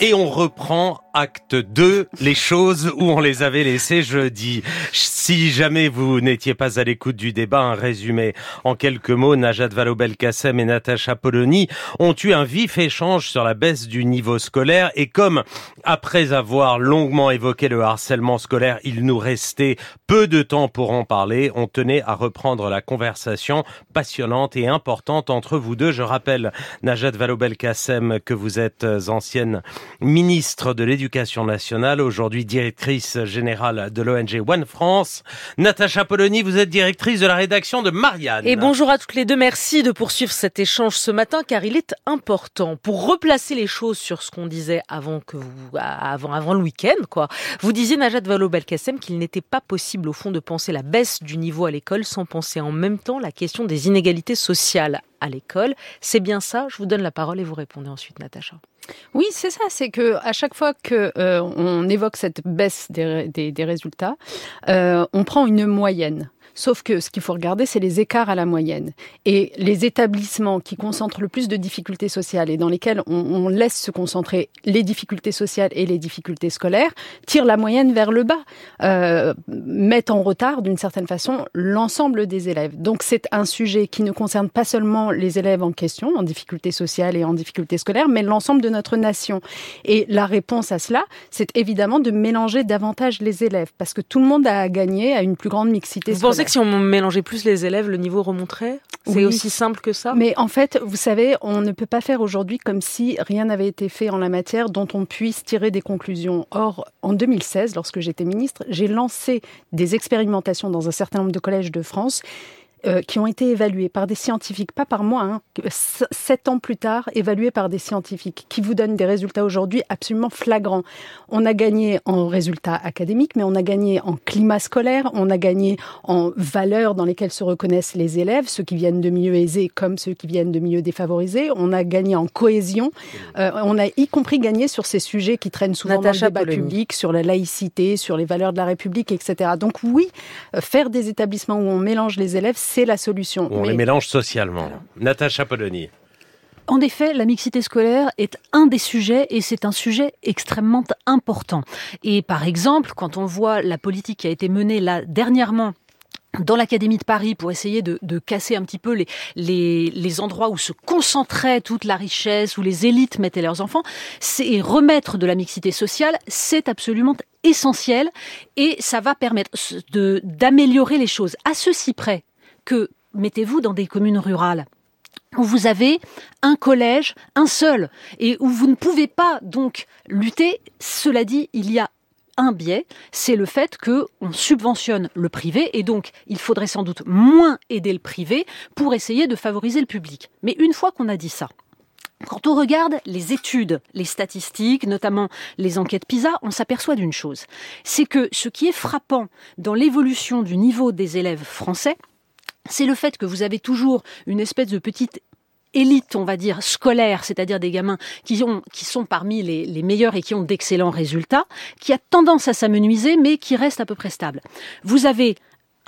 Et on reprend acte 2, les choses où on les avait laissées jeudi. Si jamais vous n'étiez pas à l'écoute du débat, un résumé. En quelques mots, Najat Vallaud-Belkacem et Natacha Polony ont eu un vif échange sur la baisse du niveau scolaire et comme, après avoir longuement évoqué le harcèlement scolaire, il nous restait peu de temps pour en parler, on tenait à reprendre la conversation passionnante et importante entre vous deux. Je rappelle, Najat Vallaud-Belkacem, que vous êtes ancienne ministre de l'Éducation nationale, aujourd'hui directrice générale de l'ONG One France. Natacha Polony, vous êtes directrice de la rédaction de Marianne. Et bonjour à toutes les deux. Merci de poursuivre cet échange ce matin car il est important pour replacer les choses sur ce qu'on disait avant que vous, avant, avant le week-end, quoi. Vous disiez, Najat Vallaud-Belkacem, qu'il n'était pas possible au fond de penser la baisse du niveau à l'école sans penser en même temps la question des inégalités sociales à l'école. C'est bien ça? Je vous donne la parole et vous répondez ensuite, Natacha. Oui, c'est ça. C'est que à chaque fois que euh, on évoque cette baisse des, des, résultats, euh, on prend une moyenne. Sauf que ce qu'il faut regarder, c'est les écarts à la moyenne. Et les établissements qui concentrent le plus de difficultés sociales et dans lesquels on, laisse se concentrer les difficultés sociales et les difficultés scolaires tirent la moyenne vers le bas, euh, mettent en retard d'une certaine façon l'ensemble des élèves. Donc c'est un sujet qui ne concerne pas seulement les élèves en question, en difficultés sociales et en difficultés scolaires, mais l'ensemble de notre nation. Et la réponse à cela, c'est évidemment de mélanger davantage les élèves, parce que tout le monde a gagné à une plus grande mixité scolaire si on mélangeait plus les élèves, le niveau remonterait? C'est aussi simple que ça? Mais en fait, vous savez, on ne peut pas faire aujourd'hui comme si rien n'avait été fait en la matière dont on puisse tirer des conclusions. Or, en 2016, lorsque j'étais ministre, j'ai lancé des expérimentations dans un certain nombre de collèges de France euh, qui ont été évalués par des scientifiques, pas par moi, hein, sept ans plus tard, évalués par des scientifiques, qui vous donnent des résultats aujourd'hui absolument flagrants. On a gagné en résultats académiques, mais on a gagné en climat scolaire, on a gagné en valeurs dans lesquelles se reconnaissent les élèves, ceux qui viennent de milieux aisés comme ceux qui viennent de milieux défavorisés. On a gagné en cohésion. Euh, on a y compris gagné sur ces sujets qui traînent souvent dans le débat public, sur la laïcité, sur les valeurs de la République, etc. Donc oui, euh, faire des établissements où on mélange les élèves, c'est la solution. On les mélange socialement. Natacha Polony. En effet, la mixité scolaire est un des sujets et c'est un sujet extrêmement important. Et par exemple, quand on voit la politique qui a été menée là dernièrement dans l'Académie de Paris pour essayer de, casser un petit peu les, les, les, endroits où se concentrait toute la richesse, où les élites mettaient leurs enfants, c'est remettre de la mixité sociale, c'est absolument essentiel et ça va permettre d'améliorer les choses. À ceci près que mettez-vous dans des communes rurales où vous avez un collège, un seul, et où vous ne pouvez pas donc lutter. Cela dit, il y a un biais, c'est le fait que on subventionne le privé et donc il faudrait sans doute moins aider le privé pour essayer de favoriser le public. Mais une fois qu'on a dit ça, quand on regarde les études, les statistiques, notamment les enquêtes PISA, on s'aperçoit d'une chose. C'est que ce qui est frappant dans l'évolution du niveau des élèves français, c'est le fait que vous avez toujours une espèce de petite élite, on va dire, scolaire, c'est-à-dire des gamins qui, ont, qui sont parmi les, les meilleurs et qui ont d'excellents résultats, qui a tendance à s'amenuiser, mais qui reste à peu près stable. Vous avez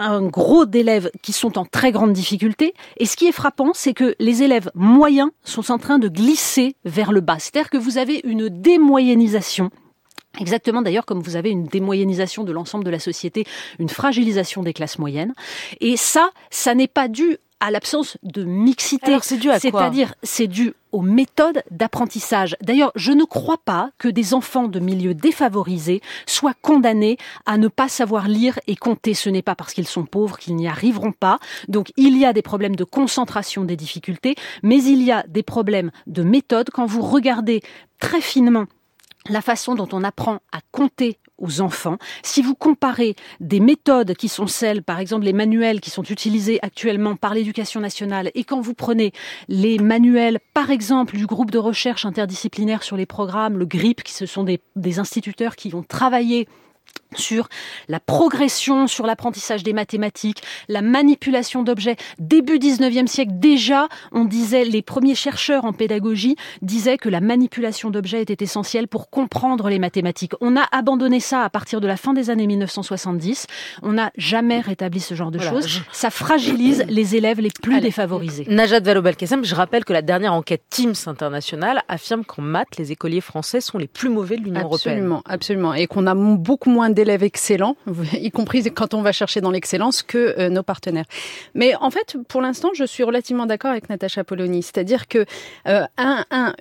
un gros d'élèves qui sont en très grande difficulté. Et ce qui est frappant, c'est que les élèves moyens sont en train de glisser vers le bas. C'est-à-dire que vous avez une démoyennisation Exactement d'ailleurs comme vous avez une démoyennisation de l'ensemble de la société, une fragilisation des classes moyennes. Et ça, ça n'est pas dû à l'absence de mixité. c'est dû à quoi C'est-à-dire, c'est dû aux méthodes d'apprentissage. D'ailleurs, je ne crois pas que des enfants de milieux défavorisés soient condamnés à ne pas savoir lire et compter. Ce n'est pas parce qu'ils sont pauvres qu'ils n'y arriveront pas. Donc, il y a des problèmes de concentration des difficultés, mais il y a des problèmes de méthode. Quand vous regardez très finement la façon dont on apprend à compter aux enfants. Si vous comparez des méthodes qui sont celles, par exemple les manuels qui sont utilisés actuellement par l'éducation nationale, et quand vous prenez les manuels, par exemple, du groupe de recherche interdisciplinaire sur les programmes, le GRIP, qui ce sont des, des instituteurs qui ont travaillé sur la progression, sur l'apprentissage des mathématiques, la manipulation d'objets. Début 19e siècle, déjà, on disait, les premiers chercheurs en pédagogie disaient que la manipulation d'objets était essentielle pour comprendre les mathématiques. On a abandonné ça à partir de la fin des années 1970. On n'a jamais rétabli ce genre de choses. Ça fragilise les élèves les plus défavorisés. Najat Vallaud-Belkacem, je rappelle que la dernière enquête Teams internationale affirme qu'en maths, les écoliers français sont les plus mauvais de l'Union européenne. Absolument, absolument. Et qu'on a beaucoup moins d'élèves excellents, y compris quand on va chercher dans l'excellence, que euh, nos partenaires. Mais en fait, pour l'instant, je suis relativement d'accord avec Natacha Polony. C'est-à-dire que euh, un, un,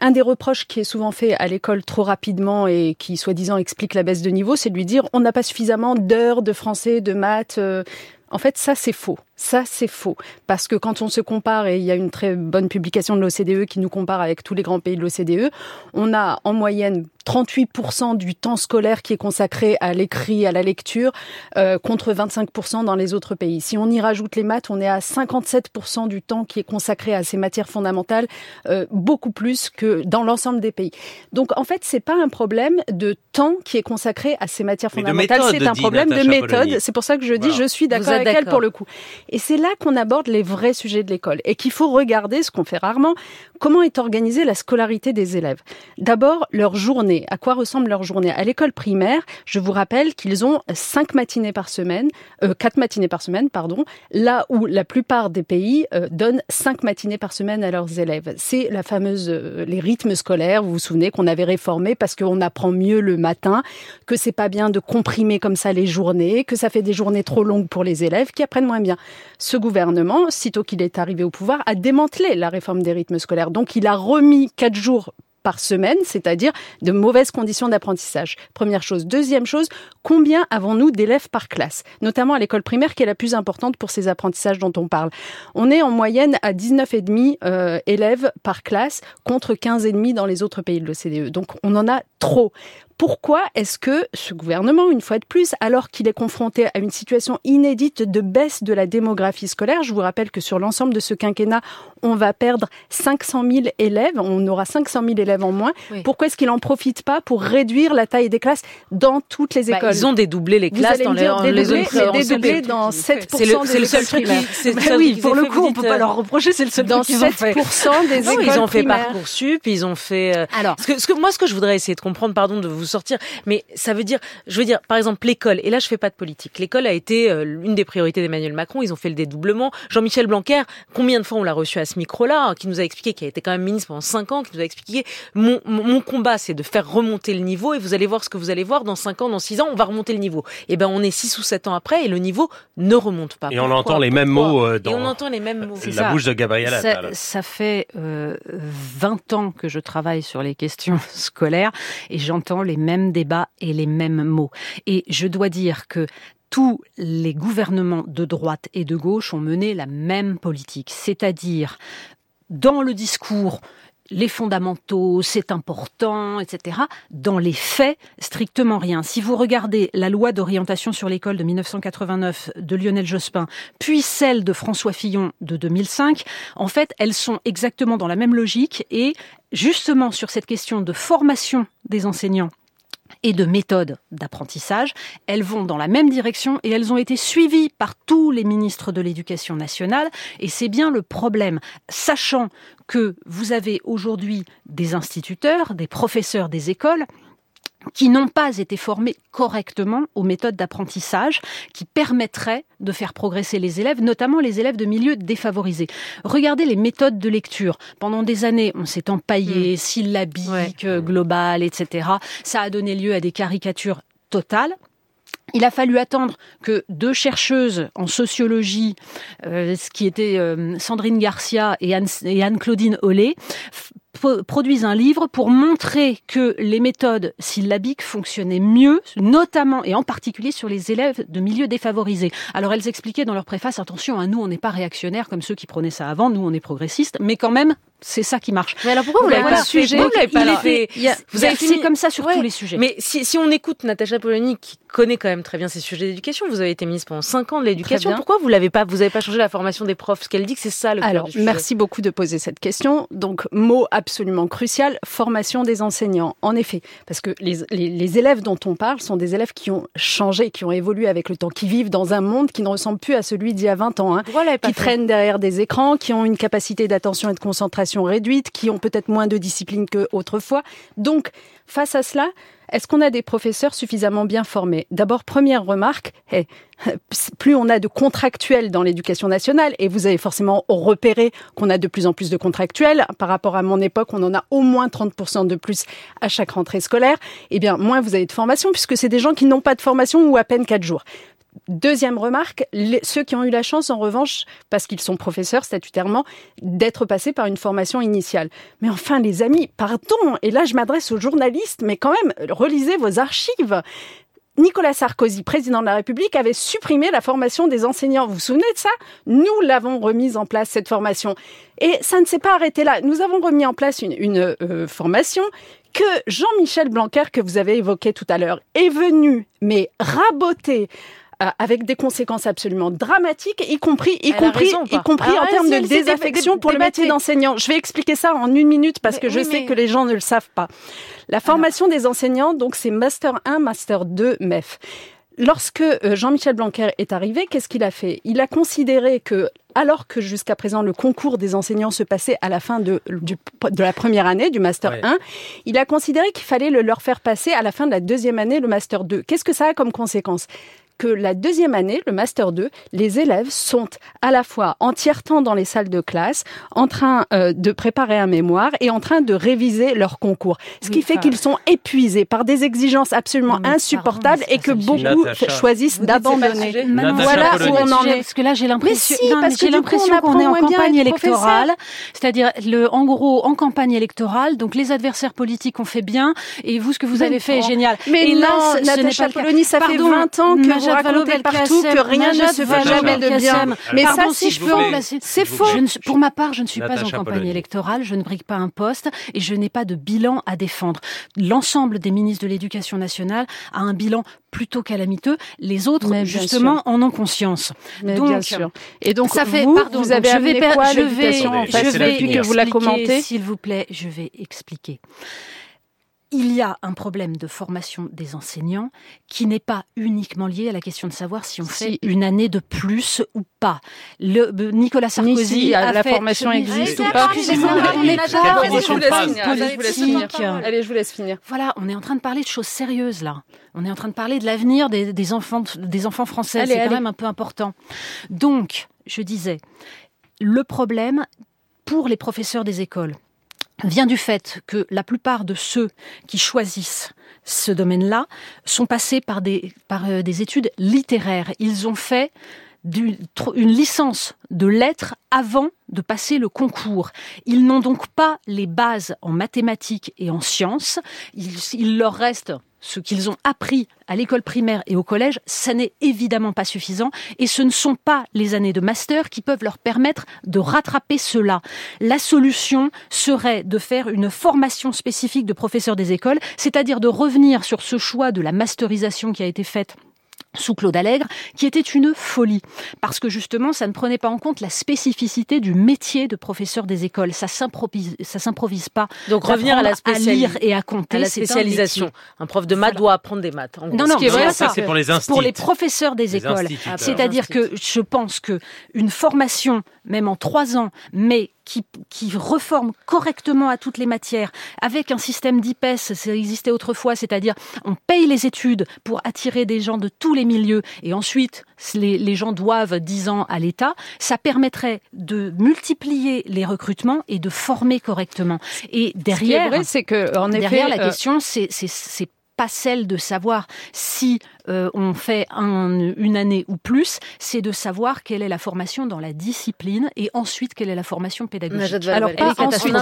un des reproches qui est souvent fait à l'école trop rapidement et qui, soi-disant, explique la baisse de niveau, c'est de lui dire on n'a pas suffisamment d'heures de français, de maths. Euh. En fait, ça, c'est faux. Ça, c'est faux. Parce que quand on se compare, et il y a une très bonne publication de l'OCDE qui nous compare avec tous les grands pays de l'OCDE, on a en moyenne 38% du temps scolaire qui est consacré à l'écrit, à la lecture, euh, contre 25% dans les autres pays. Si on y rajoute les maths, on est à 57% du temps qui est consacré à ces matières fondamentales, euh, beaucoup plus que dans l'ensemble des pays. Donc en fait, c'est pas un problème de temps qui est consacré à ces matières fondamentales, c'est un problème de méthode. C'est pour ça que je dis, je suis d'accord avec elle pour le coup. Et c'est là qu'on aborde les vrais sujets de l'école et qu'il faut regarder, ce qu'on fait rarement, comment est organisée la scolarité des élèves? D'abord, leur journée. À quoi ressemble leur journée? À l'école primaire, je vous rappelle qu'ils ont cinq matinées par semaine, euh, quatre matinées par semaine, pardon, là où la plupart des pays euh, donnent cinq matinées par semaine à leurs élèves. C'est la fameuse, euh, les rythmes scolaires, vous vous souvenez, qu'on avait réformé parce qu'on apprend mieux le matin, que c'est pas bien de comprimer comme ça les journées, que ça fait des journées trop longues pour les élèves qui apprennent moins bien ce gouvernement, sitôt qu'il est arrivé au pouvoir, a démantelé la réforme des rythmes scolaires. Donc il a remis quatre jours par semaine, c'est-à-dire de mauvaises conditions d'apprentissage. Première chose. Deuxième chose, combien avons-nous d'élèves par classe, notamment à l'école primaire qui est la plus importante pour ces apprentissages dont on parle. On est en moyenne à 19,5 euh, élèves par classe contre 15,5 dans les autres pays de l'OCDE. Donc on en a trop pourquoi est-ce que ce gouvernement, une fois de plus, alors qu'il est confronté à une situation inédite de baisse de la démographie scolaire, je vous rappelle que sur l'ensemble de ce quinquennat, on va perdre 500 000 élèves, on aura 500 000 élèves en moins, pourquoi est-ce qu'il n'en profite pas pour réduire la taille des classes dans toutes les bah, écoles? Ils ont dédoublé les classes dans les, dédoublé, dédoublé dans 7% c'est le, seul truc qui, oui, pour le coup, on peut pas leur reprocher, c'est le seul dans truc fait. 7% des écoles Ils ont fait Parcoursup, ils ont fait... Euh, Alors, ce que, moi, ce que je voudrais essayer de comprendre, pardon de vous sortir. Mais ça veut dire, je veux dire, par exemple, l'école. Et là, je fais pas de politique. L'école a été euh, une des priorités d'Emmanuel Macron. Ils ont fait le dédoublement. Jean-Michel Blanquer, combien de fois on l'a reçu à ce micro-là, hein, qui nous a expliqué, qui a été quand même ministre pendant cinq ans, qui nous a expliqué mon, mon combat, c'est de faire remonter le niveau. Et vous allez voir ce que vous allez voir dans cinq ans, dans six ans, on va remonter le niveau. Et ben, on est six ou sept ans après et le niveau ne remonte pas. Et on entend les mêmes mots euh, dans. Et on entend les mêmes mots. La bouche de Gabriel ça, ça fait euh, 20 ans que je travaille sur les questions scolaires et j'entends les mêmes débats et les mêmes mots. Et je dois dire que tous les gouvernements de droite et de gauche ont mené la même politique, c'est-à-dire dans le discours les fondamentaux, c'est important, etc. Dans les faits, strictement rien. Si vous regardez la loi d'orientation sur l'école de 1989 de Lionel Jospin, puis celle de François Fillon de 2005, en fait, elles sont exactement dans la même logique et justement sur cette question de formation des enseignants et de méthodes d'apprentissage. Elles vont dans la même direction et elles ont été suivies par tous les ministres de l'Éducation nationale. Et c'est bien le problème, sachant que vous avez aujourd'hui des instituteurs, des professeurs des écoles qui n'ont pas été formés correctement aux méthodes d'apprentissage qui permettraient de faire progresser les élèves, notamment les élèves de milieux défavorisés. Regardez les méthodes de lecture. Pendant des années, on s'est empaillé, mmh. syllabique, global, etc. Ça a donné lieu à des caricatures totales. Il a fallu attendre que deux chercheuses en sociologie, euh, ce qui était euh, Sandrine Garcia et Anne-Claudine Ollet, produisent un livre pour montrer que les méthodes syllabiques fonctionnaient mieux, notamment et en particulier sur les élèves de milieux défavorisés. Alors elles expliquaient dans leur préface, attention, à hein, nous on n'est pas réactionnaires comme ceux qui prenaient ça avant, nous on est progressistes, mais quand même C'est ça qui marche. Mais alors pourquoi vous l'avez pas sujet Vous avez fini comme ça sur tous les sujets. Mais si, si on écoute Natacha Polony qui connaît quand même très bien ces sujets d'éducation, vous avez été ministre pendant 5 ans de l'éducation. Pourquoi vous l'avez pas vous avez pas changé la formation des profs? Parce qu'elle dit que c'est ça le Alors, merci beaucoup de poser cette question. Donc mot absolument crucial, formation des enseignants. En effet, parce que les, les, les élèves dont on parle sont des élèves qui ont changé, qui ont évolué avec le temps, qui vivent dans un monde qui ne ressemble plus à celui d'il y a 20 ans, hein, qui traînent derrière des écrans, qui ont une capacité d'attention et de concentration réduite, qui ont peut-être moins de discipline qu'autrefois. Donc, face à cela, est-ce qu'on a des professeurs suffisamment bien formés? D'abord, première remarque, hey, plus on a de contractuels dans l'éducation nationale, et vous avez forcément repéré qu'on a de plus en plus de contractuels, par rapport à mon époque, on en a au moins 30% de plus à chaque rentrée scolaire, eh bien, moins vous avez de formation, puisque c'est des gens qui n'ont pas de formation ou à peine 4 jours. Deuxième remarque, ceux qui ont eu la chance, en revanche, parce qu'ils sont professeurs statutairement, d'être passés par une formation initiale. Mais enfin, les amis, pardon, et là je m'adresse aux journalistes, mais quand même, relisez vos archives. Nicolas Sarkozy, président de la République, avait supprimé la formation des enseignants. Vous vous souvenez de ça? Nous l'avons remise en place, cette formation. Et ça ne s'est pas arrêté là. Nous avons remis en place une, euh, formation que Jean-Michel Blanquer, que vous avez évoqué tout à l'heure, est venu, mais raboter euh, avec des conséquences absolument dramatiques, y compris, y compris, y compris en termes de désaffection pour le métier d'enseignant. Je vais expliquer ça en une minute parce que je sais que les gens ne le savent pas. La formation des enseignants, donc c'est Master 1, Master 2, MEF. Lorsque euh, Jean-Michel Blanquer est arrivé, qu'est-ce qu'il a fait? Il a considéré que, alors que jusqu'à présent le concours des enseignants se passait à la fin de, de la première année du Master 1, il a considéré qu'il fallait le leur faire passer à la fin de la deuxième année le Master 2. Qu'est-ce que ça a comme conséquence? Que la deuxième année, le Master 2, les élèves sont à la fois en tiers-temps dans les salles de classe, en train euh, de préparer un mémoire et en train de réviser leur concours. Ce qui fait qu'ils sont épuisés par des exigences absolument insupportables et que beaucoup choisissent d'abandonner. Voilà où on en est. Parce que là, j'ai l'impression j'ai l'impression qu'on est en campagne électorale. C'est-à-dire, en gros, en campagne électorale, donc les adversaires politiques ont fait bien et vous, ce que vous avez fait est génial. Mais et là, Natacha Polony, ça fait 20 ans que vous racontez partout que rien ne se fait jamais de bien. Mais ça, si je peux remplacer, c'est faux. pour ma part, je ne suis pas en campagne électorale, je ne brigue pas un poste et je n'ai pas de bilan à défendre. L'ensemble des ministres de l'Éducation nationale a un bilan plutôt calamiteux. Les autres, justement, en ont conscience. donc, bien sûr. Et donc, ça fait, vous, pardon, vous avez je vais, quoi, je vais, je vais, depuis que vous la commentez S'il vous plaît, je vais expliquer il y a un problème de formation des enseignants qui n'est pas uniquement lié à la question de savoir si on fait une année de plus ou pas. Le, euh, Nicolas Sarkozy a la formation existe ou pas. On n'est pas Allez, je vous laisse finir. Voilà, on est en train de parler de choses sérieuses là. On est en train de parler de l'avenir des, enfants, des enfants français. C'est quand même un peu important. Donc, je disais, le problème pour les professeurs des écoles, vient du fait que la plupart de ceux qui choisissent ce domaine-là sont passés par des, par euh, des études littéraires. Ils ont fait une licence de lettres avant de passer le concours. Ils n'ont donc pas les bases en mathématiques et en sciences. il leur reste ce qu'ils ont appris à l'école primaire et au collège, ça n'est évidemment pas suffisant et ce ne sont pas les années de master qui peuvent leur permettre de rattraper cela. La solution serait de faire une formation spécifique de professeurs des écoles, c'est-à-dire de revenir sur ce choix de la masterisation qui a été faite sous Claude Allègre, qui était une folie, parce que justement, ça ne prenait pas en compte la spécificité du métier de professeur des écoles. Ça s'improvise, ça s'improvise pas. Donc revenir à la à lire et à compter, à la spécialisation. Un, prof de maths doit apprendre des maths. non, non, ça, c'est pour les pour les professeurs des écoles. C'est-à-dire que je pense que une formation, même en trois ans, mais qui, qui reforme correctement à toutes les matières, avec un système d'IPES, ça existait autrefois, c'est-à-dire on paye les études pour attirer des gens de tous les milieux, et ensuite les, les gens doivent 10 ans à l'État, ça permettrait de multiplier les recrutements et de former correctement. Et derrière, c'est que en derrière la euh, question, c'est pas celle de savoir si euh, ont fait une année ou plus, c'est de savoir quelle est la formation dans la discipline et ensuite quelle est la formation pédagogique. Alors, pas ensuite.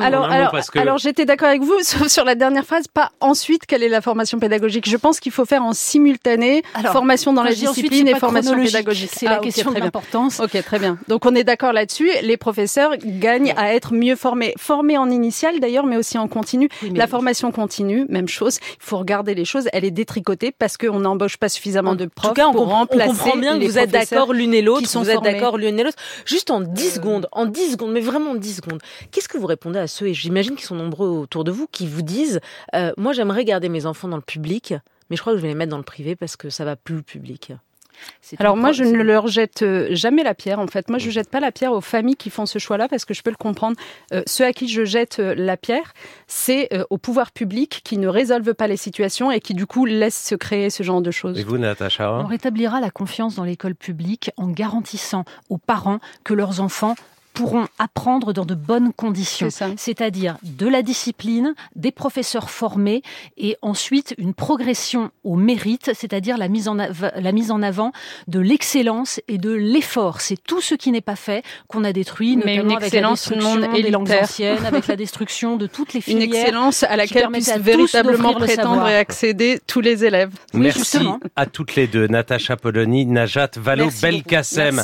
alors, alors, alors j'étais d'accord avec vous, sauf sur la dernière phrase, pas ensuite quelle est la formation pédagogique. Je pense qu'il faut faire en simultané formation dans la discipline et formation pédagogique. C'est la ah, question de l'importance. Ok, très bien. Donc on est d'accord là-dessus. Les professeurs gagnent à être mieux formés, formés en initial d'ailleurs, mais aussi en continu. la formation continue, même chose. Il faut regarder les choses. Elle est détricotée parce qu'on n'embauche pas suffisamment de profs cas, pour remplacer. On comprend bien que vous êtes d'accord l'une et l'autre. Vous êtes d'accord l'une et l'autre. Juste en 10 euh. secondes, en 10 secondes, mais vraiment 10 secondes. Qu'est-ce que vous répondez à ceux, et j'imagine qu'ils sont nombreux autour de vous, qui vous disent, euh, moi j'aimerais garder mes enfants dans le public, mais je crois que je vais les mettre dans le privé parce que ça va plus le public. Alors moi, je ne leur jette euh, jamais la pierre. En fait, moi, je jette pas la pierre aux familles qui font ce choix-là parce que je peux le comprendre. Euh, ceux à qui je jette euh, la pierre, c'est au pouvoir public qui ne résolvent pas les situations et qui du coup laissent se créer ce genre de choses. Et vous, Natacha On rétablira la confiance dans l'école publique en garantissant aux parents que leurs enfants pourront apprendre dans de bonnes conditions. C'est-à-dire de la discipline, des professeurs formés et ensuite une progression au mérite, c'est-à-dire la mise en, la mise en avant de l'excellence et de l'effort. C'est tout ce qui n'est pas fait qu'on a détruit, Mais notamment avec la destruction des langues anciennes, avec la destruction de toutes les filières. Une excellence à laquelle puissent véritablement prétendre et accéder tous les élèves. Merci à toutes les deux, Natacha Polony, Najat Vallaud-Belkacem.